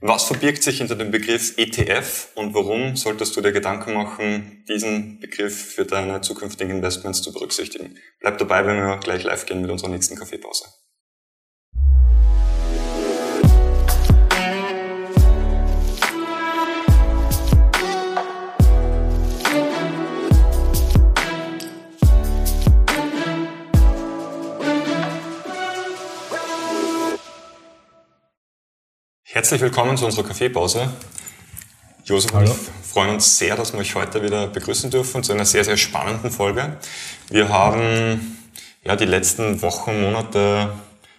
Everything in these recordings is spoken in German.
Was verbirgt sich hinter dem Begriff ETF und warum solltest du dir Gedanken machen, diesen Begriff für deine zukünftigen Investments zu berücksichtigen? Bleib dabei, wenn wir gleich live gehen mit unserer nächsten Kaffeepause. Herzlich willkommen zu unserer Kaffeepause. Josef und ich freuen uns sehr, dass wir euch heute wieder begrüßen dürfen zu einer sehr, sehr spannenden Folge. Wir haben ja die letzten Wochen, Monate,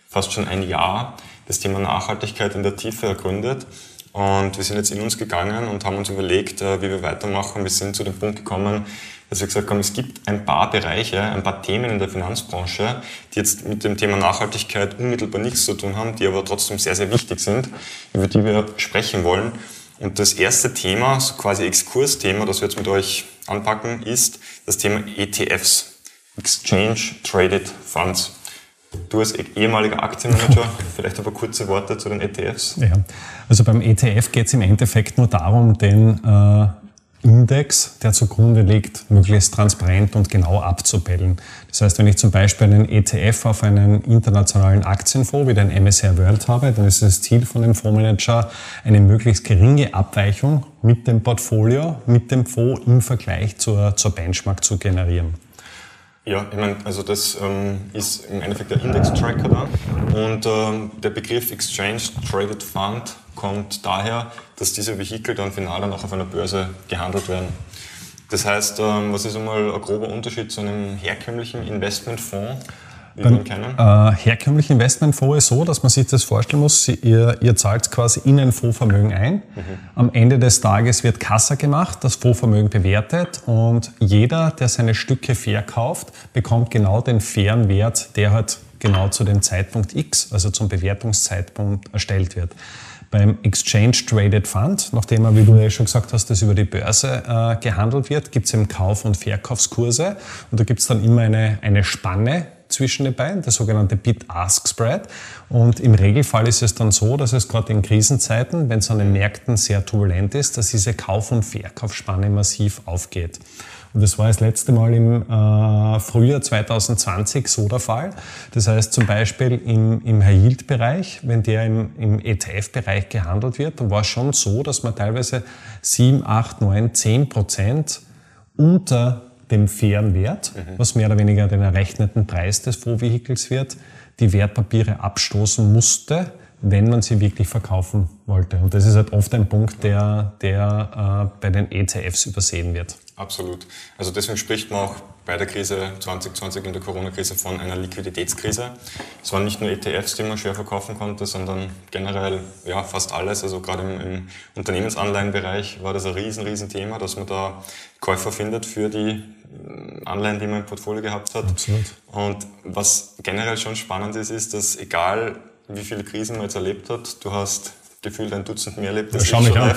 fast schon ein Jahr das Thema Nachhaltigkeit in der Tiefe ergründet. Und wir sind jetzt in uns gegangen und haben uns überlegt, äh, wie wir weitermachen. Wir sind zu dem Punkt gekommen, dass wir gesagt haben, es gibt ein paar Bereiche, ein paar Themen in der Finanzbranche, die jetzt mit dem Thema Nachhaltigkeit unmittelbar nichts zu tun haben, die aber trotzdem sehr, sehr wichtig sind, über die wir sprechen wollen. Und das erste Thema, so quasi Exkursthema, das wir jetzt mit euch anpacken, ist das Thema ETFs. Exchange Traded Funds. Du als ehemaliger Aktienmanager, vielleicht aber kurze Worte zu den ETFs. Ja, also beim ETF geht es im Endeffekt nur darum, den äh, Index, der zugrunde liegt, möglichst transparent und genau abzubilden. Das heißt, wenn ich zum Beispiel einen ETF auf einen internationalen Aktienfonds wie den MSR World habe, dann ist das Ziel von dem Fondsmanager, eine möglichst geringe Abweichung mit dem Portfolio, mit dem Fonds im Vergleich zur, zur Benchmark zu generieren. Ja, ich meine, also das ähm, ist im Endeffekt der Index-Tracker da und ähm, der Begriff Exchange Traded Fund kommt daher, dass diese Vehikel dann final dann auch auf einer Börse gehandelt werden. Das heißt, ähm, was ist einmal ein grober Unterschied zu einem herkömmlichen Investmentfonds? Beim, äh, herkömmlichen Investmentfonds ist so, dass man sich das vorstellen muss, ihr, ihr zahlt quasi in ein Fondsvermögen ein. Mhm. Am Ende des Tages wird Kassa gemacht, das Fondsvermögen bewertet und jeder, der seine Stücke verkauft, bekommt genau den fairen Wert, der halt genau zu dem Zeitpunkt X, also zum Bewertungszeitpunkt erstellt wird. Beim Exchange Traded Fund, nachdem er, wie du ja schon gesagt hast, das über die Börse äh, gehandelt wird, gibt es eben Kauf- und Verkaufskurse und da gibt es dann immer eine, eine Spanne, zwischen den beiden, der sogenannte Bid-Ask-Spread. Und im Regelfall ist es dann so, dass es gerade in Krisenzeiten, wenn es an den Märkten sehr turbulent ist, dass diese Kauf- und Verkaufsspanne massiv aufgeht. Und das war das letzte Mal im äh, Frühjahr 2020 so der Fall. Das heißt zum Beispiel im, im High-Yield-Bereich, wenn der im, im ETF-Bereich gehandelt wird, dann war es schon so, dass man teilweise 7, 8, 9, 10 Prozent unter dem fairen Wert, mhm. was mehr oder weniger den errechneten Preis des Fondsvehikels wird, die Wertpapiere abstoßen musste, wenn man sie wirklich verkaufen wollte. Und das ist halt oft ein Punkt, der, der äh, bei den ETFs übersehen wird. Absolut. Also deswegen spricht man auch bei der Krise 2020 in der Corona-Krise von einer Liquiditätskrise. Es waren nicht nur ETFs, die man schwer verkaufen konnte, sondern generell ja, fast alles. Also gerade im, im Unternehmensanleihenbereich war das ein riesen, riesen Thema, dass man da Käufer findet für die äh, Anleihen, die man im Portfolio gehabt hat. Absolut. Und was generell schon spannend ist, ist, dass egal wie viele Krisen man jetzt erlebt hat, du hast gefühlt ein Dutzend mehr erlebt. Das ja, schau mich an.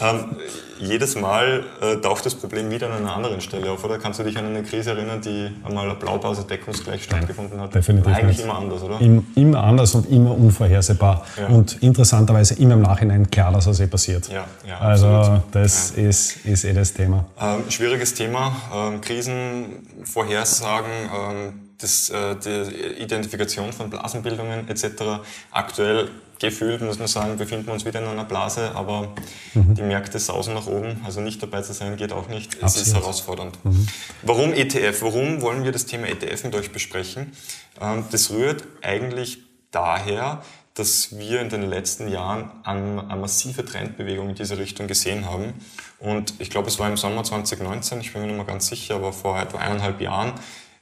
ähm, jedes Mal äh, taucht das Problem wieder an einer anderen Stelle auf, oder? Kannst du dich an eine Krise erinnern, die einmal eine Blaupause deckungsgleich stattgefunden hat? Definitiv. Eigentlich nicht. immer anders, oder? Im, immer anders und immer unvorhersehbar. Ja. Und interessanterweise immer im Nachhinein klar, dass es eh passiert. Ja, ja, also absolut. das ja. Ist, ist eh das Thema. Ähm, schwieriges Thema. Ähm, Krisen, Vorhersagen. Ähm, das, äh, die Identifikation von Blasenbildungen etc. Aktuell gefühlt, muss man sagen, befinden wir uns wieder in einer Blase, aber mhm. die Märkte sausen nach oben. Also nicht dabei zu sein geht auch nicht. Es Absolut. ist herausfordernd. Mhm. Warum ETF? Warum wollen wir das Thema ETF mit euch besprechen? Ähm, das rührt eigentlich daher, dass wir in den letzten Jahren eine, eine massive Trendbewegung in diese Richtung gesehen haben. Und ich glaube, es war im Sommer 2019, ich bin mir nicht mehr ganz sicher, aber vor etwa eineinhalb Jahren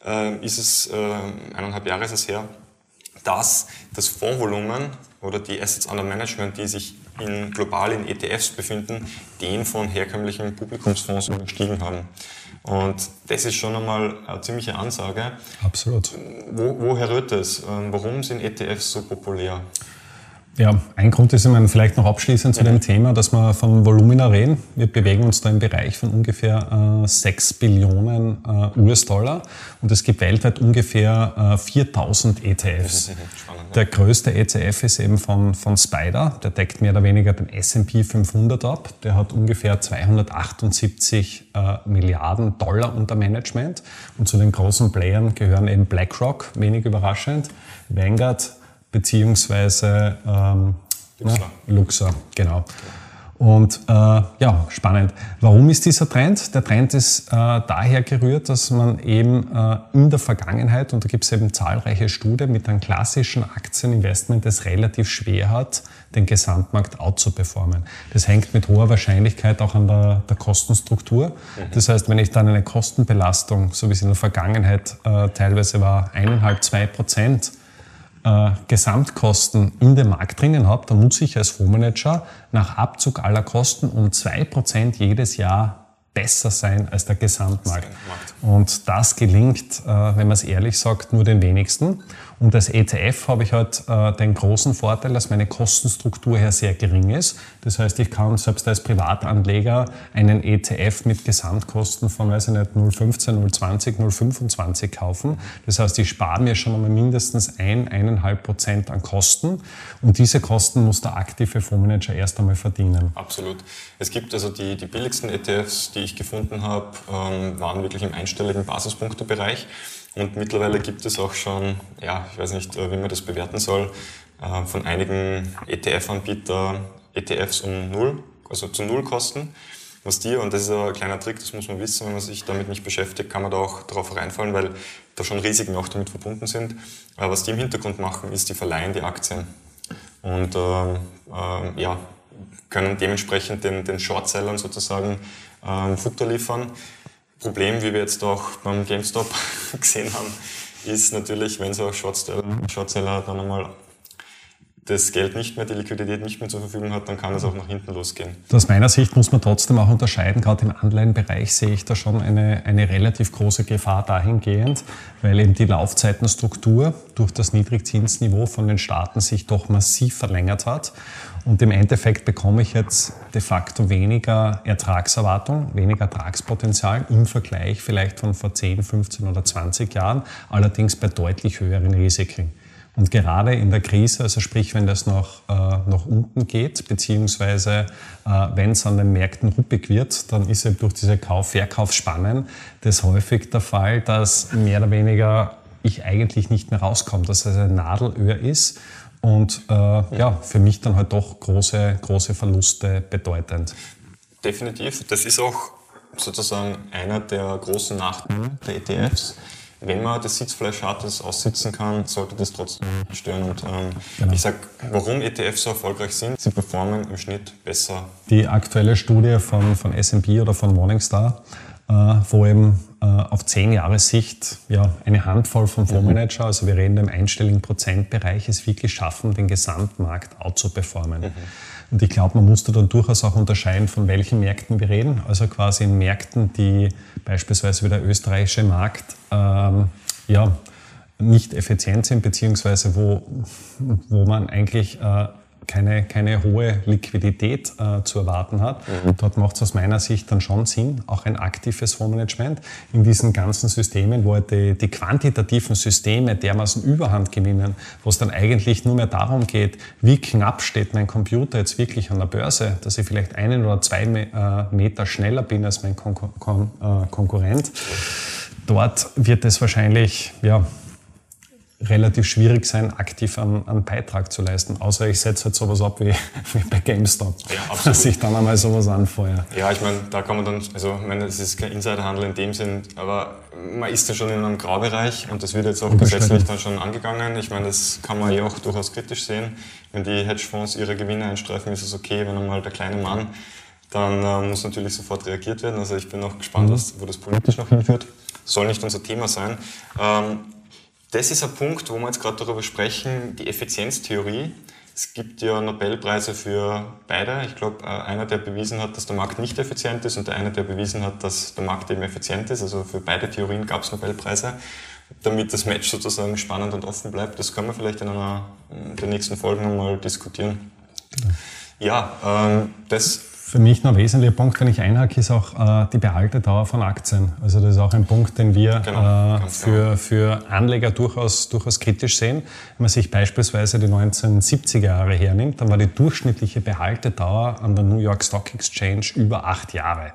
äh, ist es, äh, eineinhalb Jahre ist es her, dass das Fondsvolumen oder die Assets under Management, die sich in, global in ETFs befinden, den von herkömmlichen Publikumsfonds überstiegen haben. Und das ist schon einmal eine ziemliche Ansage. Absolut. Wo, woher rührt das? Ähm, warum sind ETFs so populär? Ja, ein Grund ist, meine, vielleicht noch abschließend zu dem Thema, dass wir von Volumina reden. Wir bewegen uns da im Bereich von ungefähr äh, 6 Billionen äh, US-Dollar und es gibt weltweit ungefähr äh, 4000 ETFs. Spannend, Der größte ETF ist eben von, von Spider, der deckt mehr oder weniger den S&P 500 ab. Der hat ungefähr 278 äh, Milliarden Dollar unter Management und zu den großen Playern gehören eben BlackRock, wenig überraschend, Vanguard, beziehungsweise ähm, Luxor. Ja, Luxor, genau. Und äh, ja, spannend. Warum ist dieser Trend? Der Trend ist äh, daher gerührt, dass man eben äh, in der Vergangenheit, und da gibt es eben zahlreiche Studien, mit einem klassischen Aktieninvestment es relativ schwer hat, den Gesamtmarkt outzuperformen. Das hängt mit hoher Wahrscheinlichkeit auch an der, der Kostenstruktur. Mhm. Das heißt, wenn ich dann eine Kostenbelastung, so wie es in der Vergangenheit äh, teilweise war, eineinhalb, zwei Prozent äh, Gesamtkosten in dem Markt drinnen habe, dann muss ich als Fondsmanager nach Abzug aller Kosten um 2% jedes Jahr besser sein als der Gesamtmarkt. Und das gelingt, äh, wenn man es ehrlich sagt, nur den wenigsten. Und als ETF habe ich halt äh, den großen Vorteil, dass meine Kostenstruktur her sehr gering ist. Das heißt, ich kann selbst als Privatanleger einen ETF mit Gesamtkosten von, weiß ich nicht, 0,15, 0,20, 0,25 kaufen. Das heißt, ich spare mir schon einmal mindestens ein, eineinhalb Prozent an Kosten. Und diese Kosten muss der aktive Fondsmanager erst einmal verdienen. Absolut. Es gibt also die, die billigsten ETFs, die ich gefunden habe, ähm, waren wirklich im einstelligen Basispunktebereich. Und mittlerweile gibt es auch schon, ja, ich weiß nicht, äh, wie man das bewerten soll, äh, von einigen ETF-Anbietern ETFs um null, also zu null kosten. Was die, und das ist ein kleiner Trick, das muss man wissen, wenn man sich damit nicht beschäftigt, kann man da auch drauf reinfallen, weil da schon Risiken auch damit verbunden sind. Aber was die im Hintergrund machen, ist, die verleihen die Aktien. Und äh, äh, ja, können dementsprechend den, den Shortsellern sozusagen äh, Futter liefern. Problem, wie wir jetzt auch beim GameStop gesehen haben, ist natürlich, wenn so ein Shortseller, Shortseller dann einmal das Geld nicht mehr, die Liquidität nicht mehr zur Verfügung hat, dann kann es auch nach hinten losgehen. Aus meiner Sicht muss man trotzdem auch unterscheiden, gerade im Anleihenbereich sehe ich da schon eine, eine relativ große Gefahr dahingehend, weil eben die Laufzeitenstruktur durch das Niedrigzinsniveau von den Staaten sich doch massiv verlängert hat. Und im Endeffekt bekomme ich jetzt de facto weniger Ertragserwartung, weniger Ertragspotenzial im Vergleich vielleicht von vor 10, 15 oder 20 Jahren, allerdings bei deutlich höheren Risiken. Und gerade in der Krise, also sprich, wenn das noch äh, nach unten geht, beziehungsweise äh, wenn es an den Märkten ruppig wird, dann ist eben durch diese Kauf-Verkaufsspannen das häufig der Fall, dass mehr oder weniger ich eigentlich nicht mehr rauskomme, dass es ein Nadelöhr ist und äh, ja, für mich dann halt doch große, große Verluste bedeutend. Definitiv. Das ist auch sozusagen einer der großen Nachteile der ETFs wenn man das Sitzfleisch hat, das aussitzen kann, sollte das trotzdem stören. Und ähm, genau. ich sage, warum ETFs so erfolgreich sind, sie performen im Schnitt besser. Die aktuelle Studie von, von S&P oder von Morningstar, äh, wo eben äh, auf zehn Jahre Sicht ja, eine Handvoll von Fondsmanager, also wir reden im einstelligen Prozentbereich, es wirklich schaffen, den Gesamtmarkt out zu performen. Mhm. Und ich glaube, man muss da dann durchaus auch unterscheiden, von welchen Märkten wir reden. Also quasi in Märkten, die beispielsweise wie der österreichische Markt ähm, ja, nicht effizient sind, beziehungsweise wo, wo man eigentlich äh, keine, keine hohe Liquidität äh, zu erwarten hat. Mhm. Dort macht es aus meiner Sicht dann schon Sinn, auch ein aktives Fondsmanagement in diesen ganzen Systemen, wo halt die, die quantitativen Systeme dermaßen Überhand gewinnen, wo es dann eigentlich nur mehr darum geht, wie knapp steht mein Computer jetzt wirklich an der Börse, dass ich vielleicht einen oder zwei äh, Meter schneller bin als mein Kon Kon äh, Konkurrent. Dort wird es wahrscheinlich, ja, relativ schwierig sein, aktiv einen, einen Beitrag zu leisten. Außer ich setze halt sowas ab wie, wie bei GameStop, ja, dass ich dann einmal sowas anfeuere. Ja, ich meine, da kann man dann, also ich meine, es ist kein Insiderhandel in dem Sinn, aber man ist ja schon in einem Graubereich und das wird jetzt auch gesetzlich dann schon angegangen. Ich meine, das kann man ja auch durchaus kritisch sehen. Wenn die Hedgefonds ihre Gewinne einstreifen, ist es okay, wenn einmal der kleine Mann, dann äh, muss natürlich sofort reagiert werden. Also ich bin auch gespannt, mhm. was, wo das politisch noch hinführt. Soll nicht unser Thema sein. Ähm, das ist ein Punkt, wo wir jetzt gerade darüber sprechen, die Effizienztheorie. Es gibt ja Nobelpreise für beide. Ich glaube, äh, einer, der bewiesen hat, dass der Markt nicht effizient ist und der eine, der bewiesen hat, dass der Markt eben effizient ist. Also für beide Theorien gab es Nobelpreise. damit das Match sozusagen spannend und offen bleibt. Das können wir vielleicht in einer der nächsten Folgen nochmal diskutieren. Ja, ähm, das für mich noch ein wesentlicher Punkt, wenn ich einhake, ist auch äh, die Behaltedauer von Aktien. Also das ist auch ein Punkt, den wir genau, äh, für, genau. für Anleger durchaus, durchaus kritisch sehen. Wenn man sich beispielsweise die 1970er Jahre hernimmt, dann war die durchschnittliche Behaltedauer an der New York Stock Exchange über acht Jahre.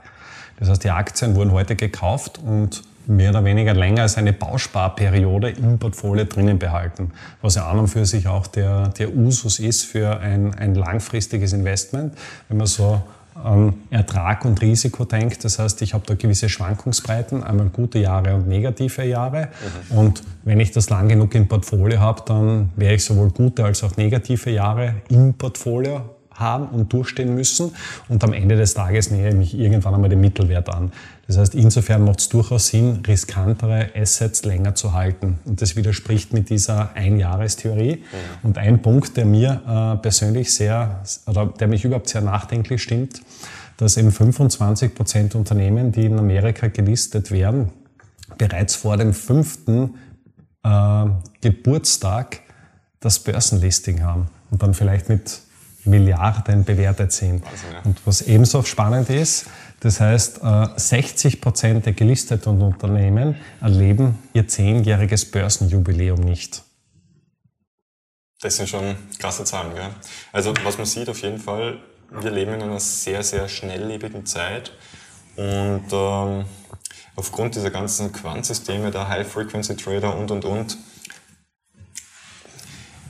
Das heißt, die Aktien wurden heute gekauft und mehr oder weniger länger als eine Bausparperiode im Portfolio drinnen behalten, was ja an und für sich auch der, der Usus ist für ein, ein langfristiges Investment. Wenn man so an Ertrag und Risiko denkt, das heißt, ich habe da gewisse Schwankungsbreiten, einmal gute Jahre und negative Jahre. Mhm. Und wenn ich das lang genug im Portfolio habe, dann werde ich sowohl gute als auch negative Jahre im Portfolio haben und durchstehen müssen. Und am Ende des Tages nähere ich mich irgendwann einmal dem Mittelwert an. Das heißt, insofern macht es durchaus Sinn, riskantere Assets länger zu halten. Und das widerspricht mit dieser Einjahrestheorie. Mhm. Und ein Punkt, der mir äh, persönlich sehr, oder der mich überhaupt sehr nachdenklich stimmt, dass eben 25 Prozent Unternehmen, die in Amerika gelistet werden, bereits vor dem fünften äh, Geburtstag das Börsenlisting haben und dann vielleicht mit Milliarden bewertet sind. Wahnsinn, ja. Und was ebenso spannend ist, das heißt, 60 äh, Prozent der gelisteten Unternehmen erleben ihr zehnjähriges Börsenjubiläum nicht. Das sind schon krasse Zahlen, gell? Also was man sieht auf jeden Fall, wir leben in einer sehr, sehr schnelllebigen Zeit und ähm, aufgrund dieser ganzen Quantsysteme, der High-Frequency-Trader und und und,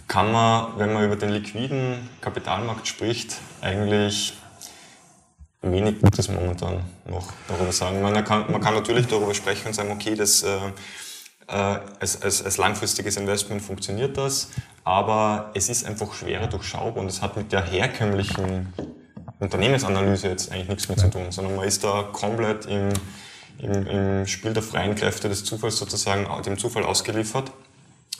kann man, wenn man über den liquiden Kapitalmarkt spricht, eigentlich wenig Gutes momentan noch darüber sagen. Man kann, man kann natürlich darüber sprechen und sagen, okay, das, äh, äh, als, als, als langfristiges Investment funktioniert das, aber es ist einfach schwerer durchschaubar und es hat mit der herkömmlichen Unternehmensanalyse jetzt eigentlich nichts mehr zu tun, sondern man ist da komplett im, im, im Spiel der freien Kräfte des Zufalls sozusagen dem Zufall ausgeliefert.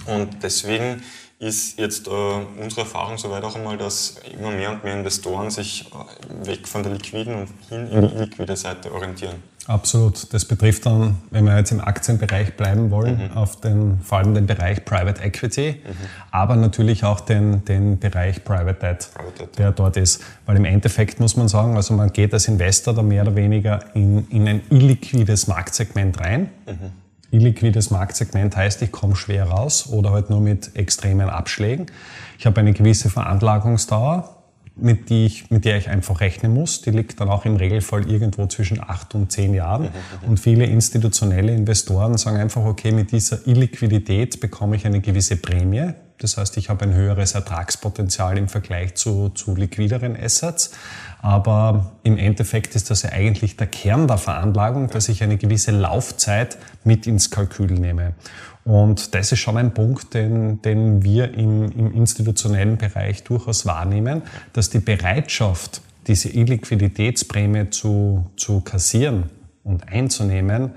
Und deswegen ist jetzt äh, unsere Erfahrung soweit auch einmal, dass immer mehr und mehr Investoren sich äh, weg von der liquiden und hin in die illiquide Seite orientieren. Absolut. Das betrifft dann, wenn wir jetzt im Aktienbereich bleiben wollen, mhm. auf den, vor allem den Bereich Private Equity, mhm. aber natürlich auch den, den Bereich Private Debt, Private Debt, der dort ist. Weil im Endeffekt muss man sagen, also man geht als Investor da mehr oder weniger in, in ein illiquides Marktsegment rein. Mhm illiquides Marktsegment heißt, ich komme schwer raus oder halt nur mit extremen Abschlägen. Ich habe eine gewisse Veranlagungsdauer, mit, die ich, mit der ich einfach rechnen muss. Die liegt dann auch im Regelfall irgendwo zwischen acht und zehn Jahren. Und viele institutionelle Investoren sagen einfach, okay, mit dieser Illiquidität bekomme ich eine gewisse Prämie. Das heißt, ich habe ein höheres Ertragspotenzial im Vergleich zu, zu liquideren Assets. Aber im Endeffekt ist das ja eigentlich der Kern der Veranlagung, dass ich eine gewisse Laufzeit mit ins Kalkül nehme. Und das ist schon ein Punkt, den, den wir im, im institutionellen Bereich durchaus wahrnehmen, dass die Bereitschaft, diese Illiquiditätsprämie zu, zu kassieren und einzunehmen,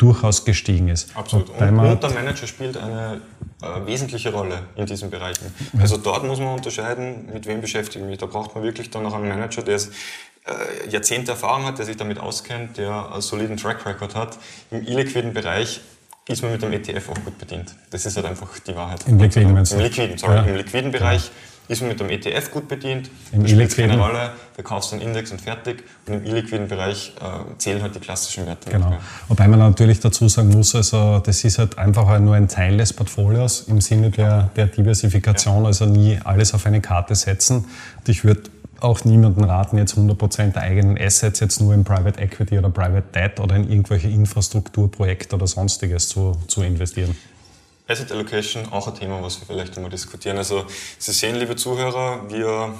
durchaus gestiegen ist. Absolut. Und, und der Manager spielt eine äh, wesentliche Rolle in diesen Bereichen. Ja. Also dort muss man unterscheiden, mit wem beschäftige ich mich. Da braucht man wirklich dann noch einen Manager, der äh, Jahrzehnte Erfahrung hat, der sich damit auskennt, der einen soliden Track Record hat. Im illiquiden Bereich ist man mit dem ETF auch gut bedient. Das ist halt einfach die Wahrheit. Im liquiden, du? Im liquiden, sorry, ja. im liquiden Bereich. Ist man mit dem ETF gut bedient, Im spielt keine Rolle, verkaufst einen Index und fertig. Und im illiquiden Bereich äh, zählen halt die klassischen Werte. Genau. Wobei man natürlich dazu sagen muss, also das ist halt einfach nur ein Teil des Portfolios im Sinne der, der Diversifikation, ja. also nie alles auf eine Karte setzen. Und ich würde auch niemanden raten, jetzt 100% der eigenen Assets jetzt nur in Private Equity oder Private Debt oder in irgendwelche Infrastrukturprojekte oder sonstiges zu, zu investieren. Asset Allocation auch ein Thema, was wir vielleicht einmal diskutieren. Also Sie sehen, liebe Zuhörer, wir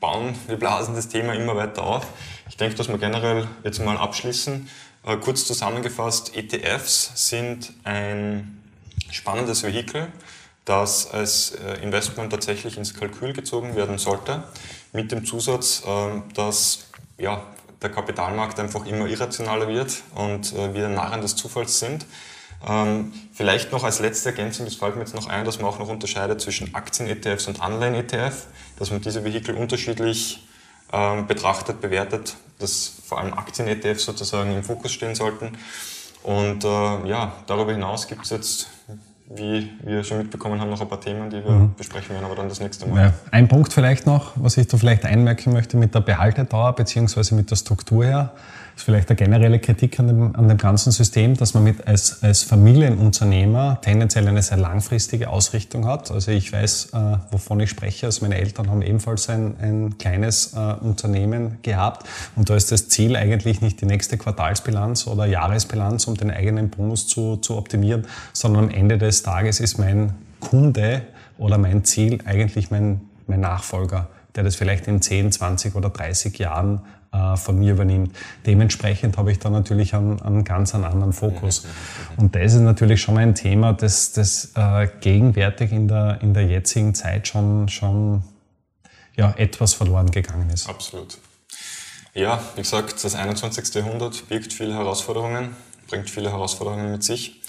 bauen, wir blasen das Thema immer weiter auf. Ich denke, dass wir generell jetzt mal abschließen. Äh, kurz zusammengefasst, ETFs sind ein spannendes Vehikel, das als äh, Investment tatsächlich ins Kalkül gezogen werden sollte, mit dem Zusatz, äh, dass ja, der Kapitalmarkt einfach immer irrationaler wird und wir Narren des Zufalls sind. Ähm, vielleicht noch als letzte Ergänzung, das fällt mir jetzt noch ein, dass man auch noch unterscheidet zwischen Aktien-ETFs und Anleihen-ETF, dass man diese Vehikel unterschiedlich ähm, betrachtet, bewertet, dass vor allem Aktien-ETFs sozusagen im Fokus stehen sollten. Und äh, ja, darüber hinaus gibt es jetzt wie wir schon mitbekommen haben, noch ein paar Themen, die wir mhm. besprechen werden, aber dann das nächste Mal. Ja, ein Punkt vielleicht noch, was ich da vielleicht einmerken möchte mit der Behaltedauer beziehungsweise mit der Struktur her ist vielleicht eine generelle Kritik an dem, an dem ganzen System, dass man mit als, als Familienunternehmer tendenziell eine sehr langfristige Ausrichtung hat. Also ich weiß, äh, wovon ich spreche. Also meine Eltern haben ebenfalls ein, ein kleines äh, Unternehmen gehabt und da ist das Ziel eigentlich nicht die nächste Quartalsbilanz oder Jahresbilanz, um den eigenen Bonus zu, zu optimieren, sondern am Ende des Tages ist mein Kunde oder mein Ziel eigentlich mein, mein Nachfolger der das vielleicht in 10, 20 oder 30 Jahren äh, von mir übernimmt. Dementsprechend habe ich da natürlich einen, einen ganz einen anderen Fokus. Und das ist natürlich schon ein Thema, das, das äh, gegenwärtig in der, in der jetzigen Zeit schon, schon ja, etwas verloren gegangen ist. Absolut. Ja, wie gesagt, das 21. Jahrhundert birgt viele Herausforderungen, bringt viele Herausforderungen mit sich.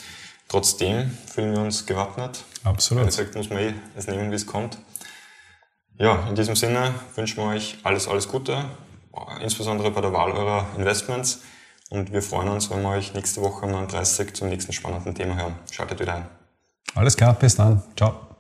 Trotzdem fühlen wir uns gewappnet. Absolut. Wie gesagt, muss man eh es nehmen, wie es kommt. Ja, in diesem Sinne wünschen wir euch alles, alles Gute insbesondere bei der Wahl eurer Investments. Und wir freuen uns, wenn wir euch nächste Woche am 30 zum nächsten spannenden Thema hören. Schaltet wieder ein. Alles klar, bis dann. Ciao.